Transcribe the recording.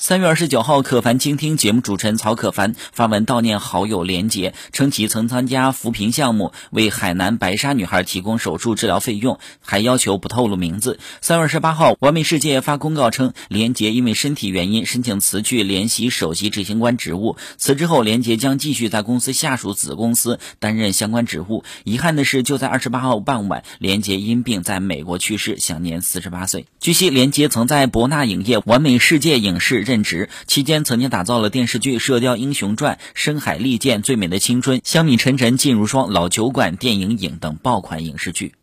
三月二十九号，可凡倾听节目主持人曹可凡发文悼念好友连杰，称其曾参加扶贫项目，为海南白沙女孩提供手术治疗费用，还要求不透露名字。三月二十八号，完美世界发公告称，连杰因为身体原因申请辞去联席首席执行官职务。辞职后，连杰将继续在公司下属子公司担任相关职务。遗憾的是，就在二十八号傍晚，连杰因病在美国去世，享年四十八岁。据悉，连杰曾在博纳影业、完美世界影视。任职期间，曾经打造了电视剧《射雕英雄传》《深海利剑》《最美的青春》《香蜜沉沉烬如霜》《老酒馆》电影影等爆款影视剧。